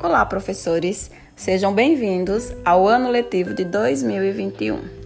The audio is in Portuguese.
Olá, professores! Sejam bem-vindos ao ano letivo de 2021.